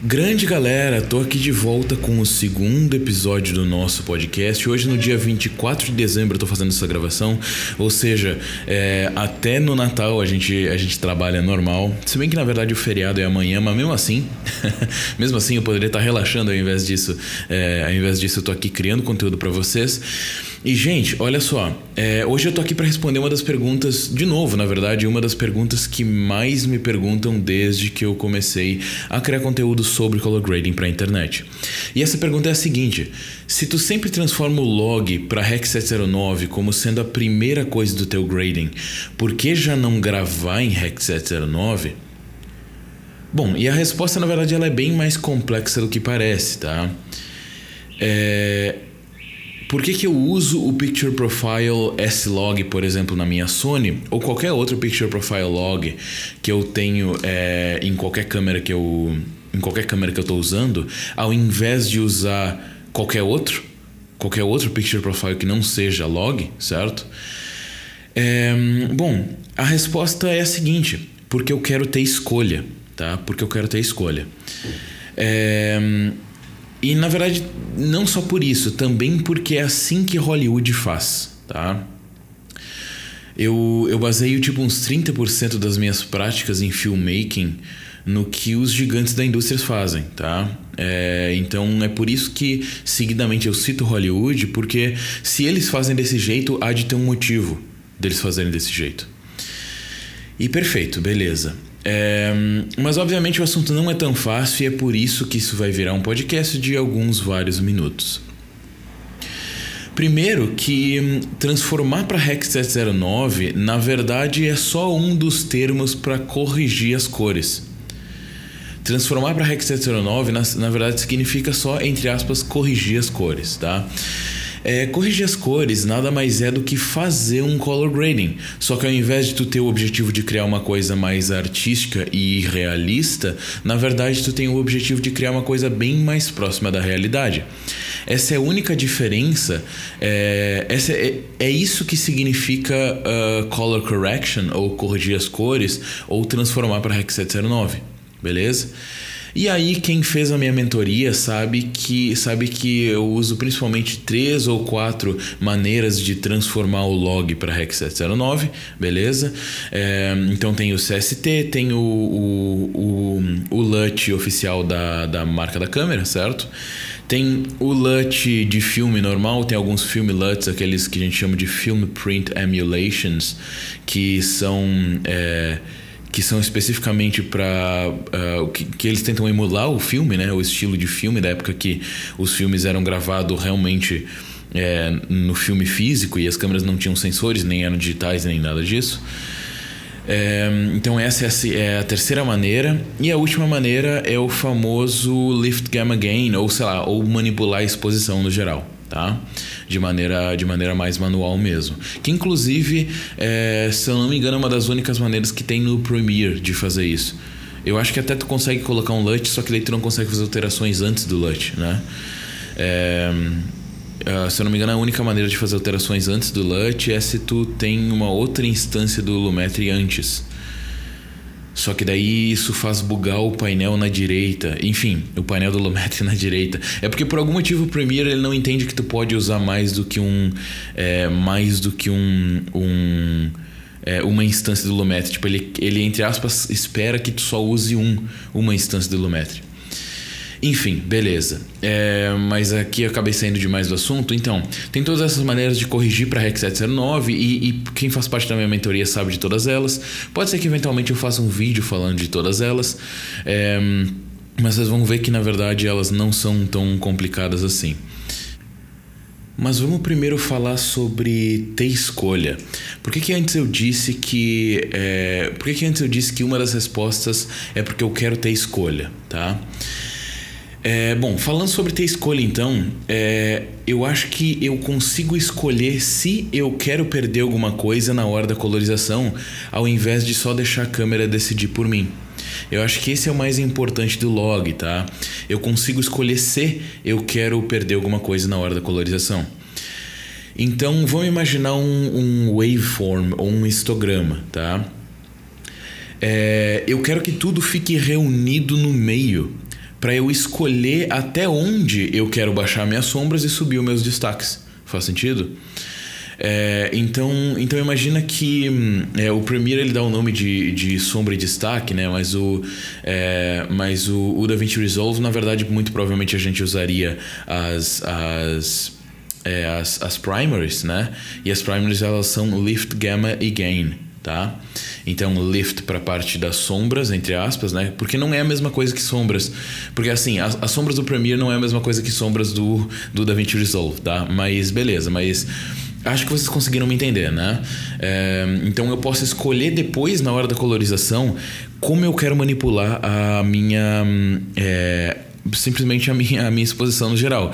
Grande galera, tô aqui de volta com o segundo episódio do nosso podcast. Hoje, no dia 24 de dezembro, eu tô fazendo essa gravação. Ou seja, é, até no Natal a gente, a gente trabalha normal. Se bem que na verdade o feriado é amanhã, mas mesmo assim, mesmo assim eu poderia estar relaxando ao invés disso. É, ao invés disso, eu tô aqui criando conteúdo para vocês. E, gente, olha só. É, hoje eu tô aqui para responder uma das perguntas, de novo, na verdade, uma das perguntas que mais me perguntam desde que eu comecei a criar conteúdo sobre color grading para a internet. E essa pergunta é a seguinte: se tu sempre transforma o log para Rec 709 como sendo a primeira coisa do teu grading, por que já não gravar em Rec 709? Bom, e a resposta na verdade ela é bem mais complexa do que parece, tá? É, por que, que eu uso o Picture Profile S-Log, por exemplo, na minha Sony, ou qualquer outro Picture Profile Log que eu tenho é, em qualquer câmera que eu em qualquer câmera que eu estou usando, ao invés de usar qualquer outro, qualquer outro Picture Profile que não seja log, certo? É, bom, a resposta é a seguinte: porque eu quero ter escolha, tá? Porque eu quero ter escolha. É, e na verdade, não só por isso, também porque é assim que Hollywood faz, tá? Eu, eu baseio tipo uns 30% das minhas práticas em filmmaking no que os gigantes da indústria fazem, tá? É, então é por isso que seguidamente eu cito Hollywood, porque se eles fazem desse jeito, há de ter um motivo deles fazerem desse jeito. E perfeito, beleza. É, mas obviamente o assunto não é tão fácil e é por isso que isso vai virar um podcast de alguns vários minutos. Primeiro que hum, transformar para Rec 709 na verdade é só um dos termos para corrigir as cores. Transformar para 709 na, na verdade significa só entre aspas corrigir as cores, tá? É, corrigir as cores nada mais é do que fazer um color grading. Só que ao invés de tu ter o objetivo de criar uma coisa mais artística e realista, na verdade tu tem o objetivo de criar uma coisa bem mais próxima da realidade. Essa é a única diferença. É, essa é, é isso que significa uh, color correction, ou corrigir as cores, ou transformar para Rec 709. Beleza? E aí quem fez a minha mentoria sabe que sabe que eu uso principalmente três ou quatro maneiras de transformar o log para REC 709, beleza? É, então tem o CST, tem o, o, o, o LUT oficial da, da marca da câmera, certo? Tem o LUT de filme normal, tem alguns filme LUTs, aqueles que a gente chama de Film Print Emulations, que são... É, que são especificamente para uh, que, que, eles tentam emular o filme, né, o estilo de filme da época que os filmes eram gravados realmente é, no filme físico e as câmeras não tinham sensores, nem eram digitais, nem nada disso. É, então essa é a, é a, terceira maneira e a última maneira é o famoso lift gamma gain ou sei lá ou manipular a exposição no geral tá? De maneira, de maneira mais manual mesmo. Que inclusive, é, se eu não me engano, é uma das únicas maneiras que tem no Premiere de fazer isso. Eu acho que até tu consegue colocar um LUT, só que daí tu não consegue fazer alterações antes do LUT, né? É, Uh, se eu não me engano, a única maneira de fazer alterações antes do LUT é se tu tem uma outra instância do Lumetri antes. Só que daí isso faz bugar o painel na direita. Enfim, o painel do Lumetri na direita. É porque por algum motivo o Premiere ele não entende que tu pode usar mais do que um. É, mais do que um. um é, uma instância do Lumetri. Tipo, ele, ele, entre aspas, espera que tu só use um, uma instância do Lumetri. Enfim, beleza. É, mas aqui eu acabei saindo demais do assunto. Então, tem todas essas maneiras de corrigir para REC 709 e, e quem faz parte da minha mentoria sabe de todas elas. Pode ser que eventualmente eu faça um vídeo falando de todas elas. É, mas vocês vão ver que na verdade elas não são tão complicadas assim. Mas vamos primeiro falar sobre ter escolha. Por que, que antes eu disse que. É, por que, que antes eu disse que uma das respostas é porque eu quero ter escolha, tá? É, bom, falando sobre ter escolha, então, é, eu acho que eu consigo escolher se eu quero perder alguma coisa na hora da colorização, ao invés de só deixar a câmera decidir por mim. Eu acho que esse é o mais importante do log, tá? Eu consigo escolher se eu quero perder alguma coisa na hora da colorização. Então, vamos imaginar um, um waveform ou um histograma, tá? É, eu quero que tudo fique reunido no meio para eu escolher até onde eu quero baixar minhas sombras e subir os meus destaques. Faz sentido? É, então, então imagina que hum, é, o Premiere ele dá o nome de, de sombra e destaque, né? Mas o, é, mas o, o DaVinci Resolve, na verdade, muito provavelmente a gente usaria as, as, é, as, as primaries, né? E as primaries elas são lift, gamma e gain, tá? Então, lift para a parte das sombras, entre aspas, né? Porque não é a mesma coisa que sombras. Porque, assim, as, as sombras do Premiere não é a mesma coisa que sombras do, do DaVinci Resolve, tá? Mas, beleza, mas Acho que vocês conseguiram me entender, né? É, então eu posso escolher depois, na hora da colorização, como eu quero manipular a minha. É, simplesmente a minha, a minha exposição no geral.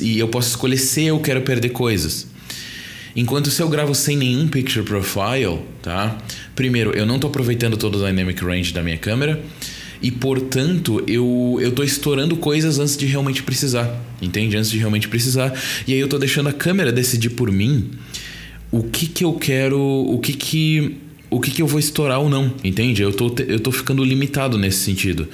E eu posso escolher se eu quero perder coisas. Enquanto se eu gravo sem nenhum picture profile, tá? Primeiro, eu não estou aproveitando todo o dynamic range da minha câmera e portanto eu eu tô estourando coisas antes de realmente precisar, entende? Antes de realmente precisar. E aí eu tô deixando a câmera decidir por mim o que que eu quero, o que que o que que eu vou estourar ou não, entende? Eu tô eu tô ficando limitado nesse sentido.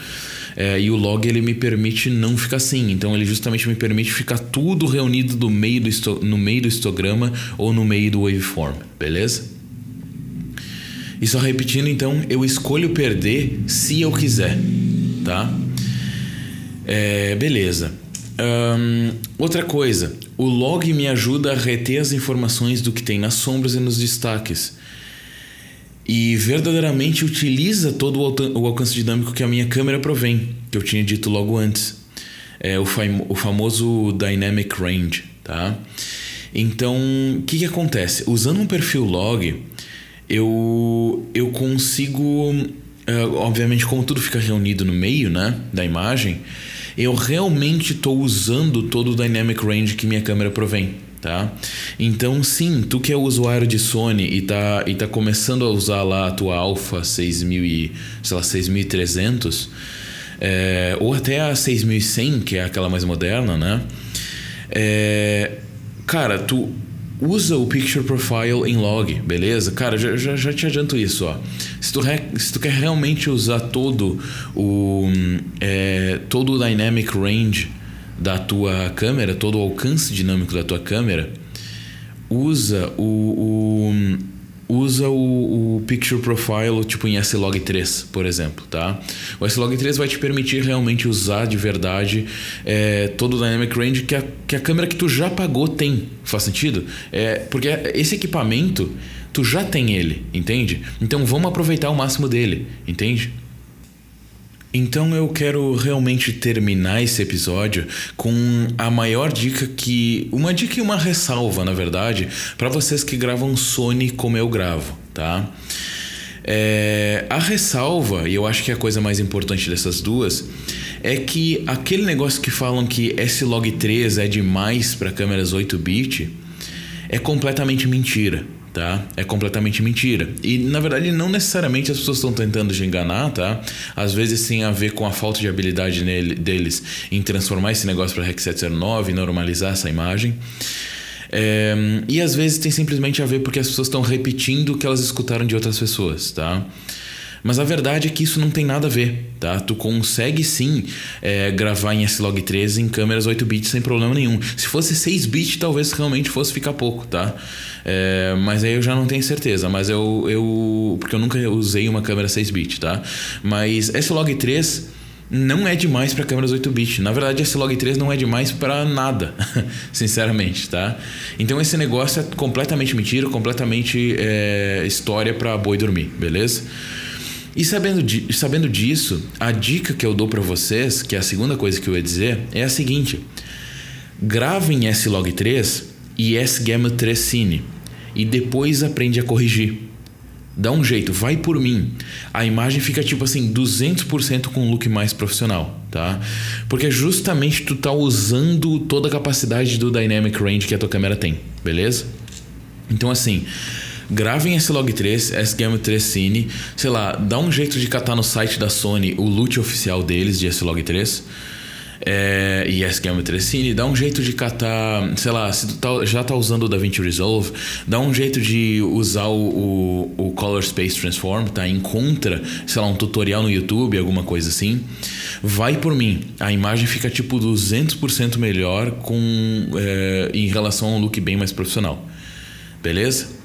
É, e o log ele me permite não ficar assim. Então ele justamente me permite ficar tudo reunido do meio do no meio do histograma ou no meio do waveform, beleza? E só repetindo, então, eu escolho perder se eu quiser, tá? É, beleza. Um, outra coisa, o log me ajuda a reter as informações do que tem nas sombras e nos destaques. E verdadeiramente utiliza todo o alcance dinâmico que a minha câmera provém, que eu tinha dito logo antes. É o, fam o famoso Dynamic Range, tá? Então, o que, que acontece? Usando um perfil log, eu, eu consigo. Uh, obviamente, como tudo fica reunido no meio né, da imagem, eu realmente estou usando todo o dynamic range que minha câmera provém. Tá? Então, sim, tu que é usuário de Sony e tá, e tá começando a usar lá a tua Alpha 6000 e, sei lá, 6300, é, ou até a 6100, que é aquela mais moderna, né? É, cara, tu usa o Picture Profile em log, beleza? Cara, já, já, já te adianto isso, ó. Se tu, re, se tu quer realmente usar todo o, é, todo o Dynamic Range da tua câmera, todo o alcance dinâmico da tua câmera, usa o, o usa o, o, Picture Profile tipo em S-Log3, por exemplo, tá? O S-Log3 vai te permitir realmente usar de verdade é, todo o Dynamic Range que a, que a câmera que tu já pagou tem. Faz sentido? É, porque esse equipamento, tu já tem ele, entende? Então vamos aproveitar o máximo dele, entende? Então eu quero realmente terminar esse episódio com a maior dica que. Uma dica e uma ressalva, na verdade, para vocês que gravam Sony como eu gravo, tá? É, a ressalva, e eu acho que é a coisa mais importante dessas duas, é que aquele negócio que falam que S-Log3 é demais para câmeras 8-bit é completamente mentira tá? É completamente mentira. E na verdade não necessariamente as pessoas estão tentando te enganar, tá? Às vezes tem a ver com a falta de habilidade nele, deles em transformar esse negócio para REC 709 e normalizar essa imagem. É, e às vezes tem simplesmente a ver porque as pessoas estão repetindo o que elas escutaram de outras pessoas, tá? Mas a verdade é que isso não tem nada a ver, tá? Tu consegue sim é, gravar em S-Log13 em câmeras 8 bits sem problema nenhum. Se fosse 6 bits, talvez realmente fosse ficar pouco, tá? É, mas aí eu já não tenho certeza. Mas eu, eu. Porque eu nunca usei uma câmera 6 bits, tá? Mas S-Log3 não é demais para câmeras 8 bits. Na verdade, S-Log3 não é demais para nada, sinceramente, tá? Então esse negócio é completamente mentira, completamente é, história para boi dormir, beleza? E sabendo, di sabendo disso, a dica que eu dou para vocês, que é a segunda coisa que eu ia dizer, é a seguinte: gravem S-Log3 e S-Gamma 3 Cine e depois aprende a corrigir. Dá um jeito, vai por mim. A imagem fica tipo assim, 200% com um look mais profissional, tá? Porque justamente tu tá usando toda a capacidade do dynamic range que a tua câmera tem, beleza? Então assim, gravem S-Log3, S-Gamma3 Cine, sei lá, dá um jeito de catar no site da Sony o loot oficial deles de S-Log3 É, e SQL Telecine, dá um jeito de catar, sei lá, se tá, já tá usando o DaVinci Resolve, dá um jeito de usar o, o, o Color Space Transform, tá? Encontra, sei lá, um tutorial no YouTube, alguma coisa assim. Vai por mim, a imagem fica tipo 200% melhor com, é, em relação a um look bem mais profissional. Beleza?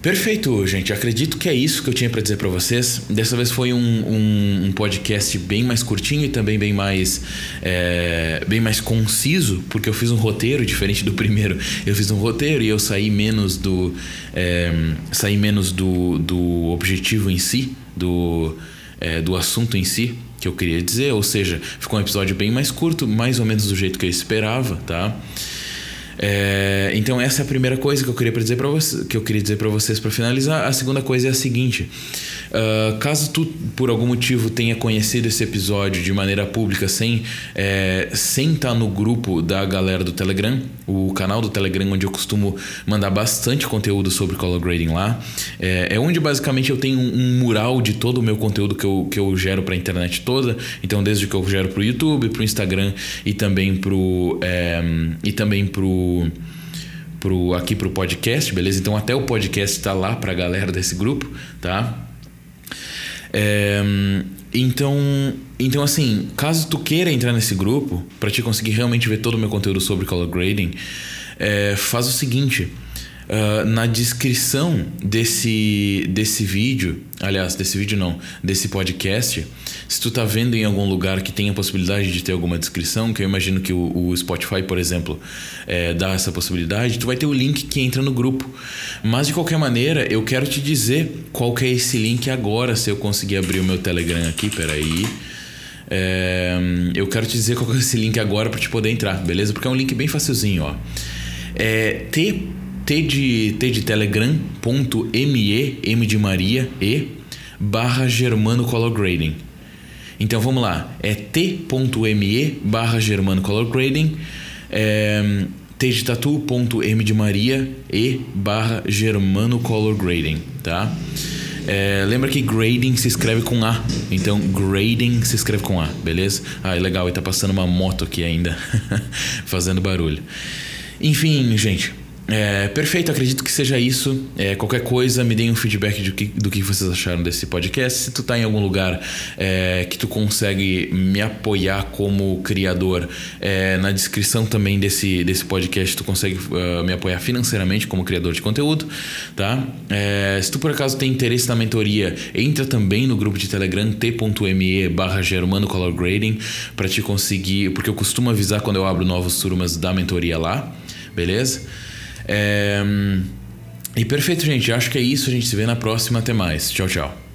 Perfeito, gente. Acredito que é isso que eu tinha para dizer para vocês. Dessa vez foi um, um, um, podcast bem mais curtinho e também bem mais, é, bem mais conciso, porque eu fiz um roteiro diferente do primeiro. Eu fiz um roteiro e eu saí menos do, é, saí menos do, do objetivo em si, do, é, do assunto em si que eu queria dizer. Ou seja, ficou um episódio bem mais curto, mais ou menos do jeito que eu esperava, tá? É, então essa é a primeira coisa que eu queria dizer para que eu queria dizer para vocês para finalizar. A segunda coisa é a seguinte: uh, caso tu por algum motivo tenha conhecido esse episódio de maneira pública sem é, sem estar tá no grupo da galera do Telegram, o canal do Telegram onde eu costumo mandar bastante conteúdo sobre color grading lá, é, é onde basicamente eu tenho um, um, mural de todo o meu conteúdo que eu, que eu gero para a internet toda. Então desde que eu gero para o YouTube, para o Instagram e também para é, e também pro pro, aqui pro podcast, beleza? Então até o podcast está lá para a galera desse grupo, tá? É, então, então assim, caso tu queira entrar nesse grupo para te conseguir realmente ver todo o meu conteúdo sobre color grading, é, faz o seguinte Uh, na descrição desse, desse vídeo, aliás, desse vídeo não, desse podcast, se tu tá vendo em algum lugar que tem a possibilidade de ter alguma descrição, que eu imagino que o, o Spotify, por exemplo, é, dá essa possibilidade, tu vai ter o link que entra no grupo. Mas de qualquer maneira, eu quero te dizer qual que é esse link agora, se eu conseguir abrir o meu Telegram aqui, peraí. É, eu quero te dizer qual que é esse link agora para te poder entrar, beleza? Porque é um link bem facilzinho, ó. É t de, t de telegram.me, m de Maria, e, barra Germano Color Grading. Então vamos lá, é t.me barra Germano Color Grading, é, t de tatu.m de Maria, e barra Germano Color Grading, tá? É, lembra que grading se escreve com A. Então, grading se escreve com A, beleza? Ah, é legal, e tá passando uma moto aqui ainda, fazendo barulho. Enfim, gente, é, perfeito, acredito que seja isso. É, qualquer coisa, me deem um feedback do que, do que vocês acharam desse podcast. Se tu tá em algum lugar é, que tu consegue me apoiar como criador, é, na descrição também desse, desse podcast tu consegue uh, me apoiar financeiramente como criador de conteúdo, tá? É, se tu por acaso tem interesse na mentoria, entra também no grupo de Telegram t.me barra Germano Color Grading para te conseguir, porque eu costumo avisar quando eu abro novas turmas da mentoria lá, beleza? É... E perfeito, gente. Acho que é isso. A gente se vê na próxima. Até mais. Tchau, tchau.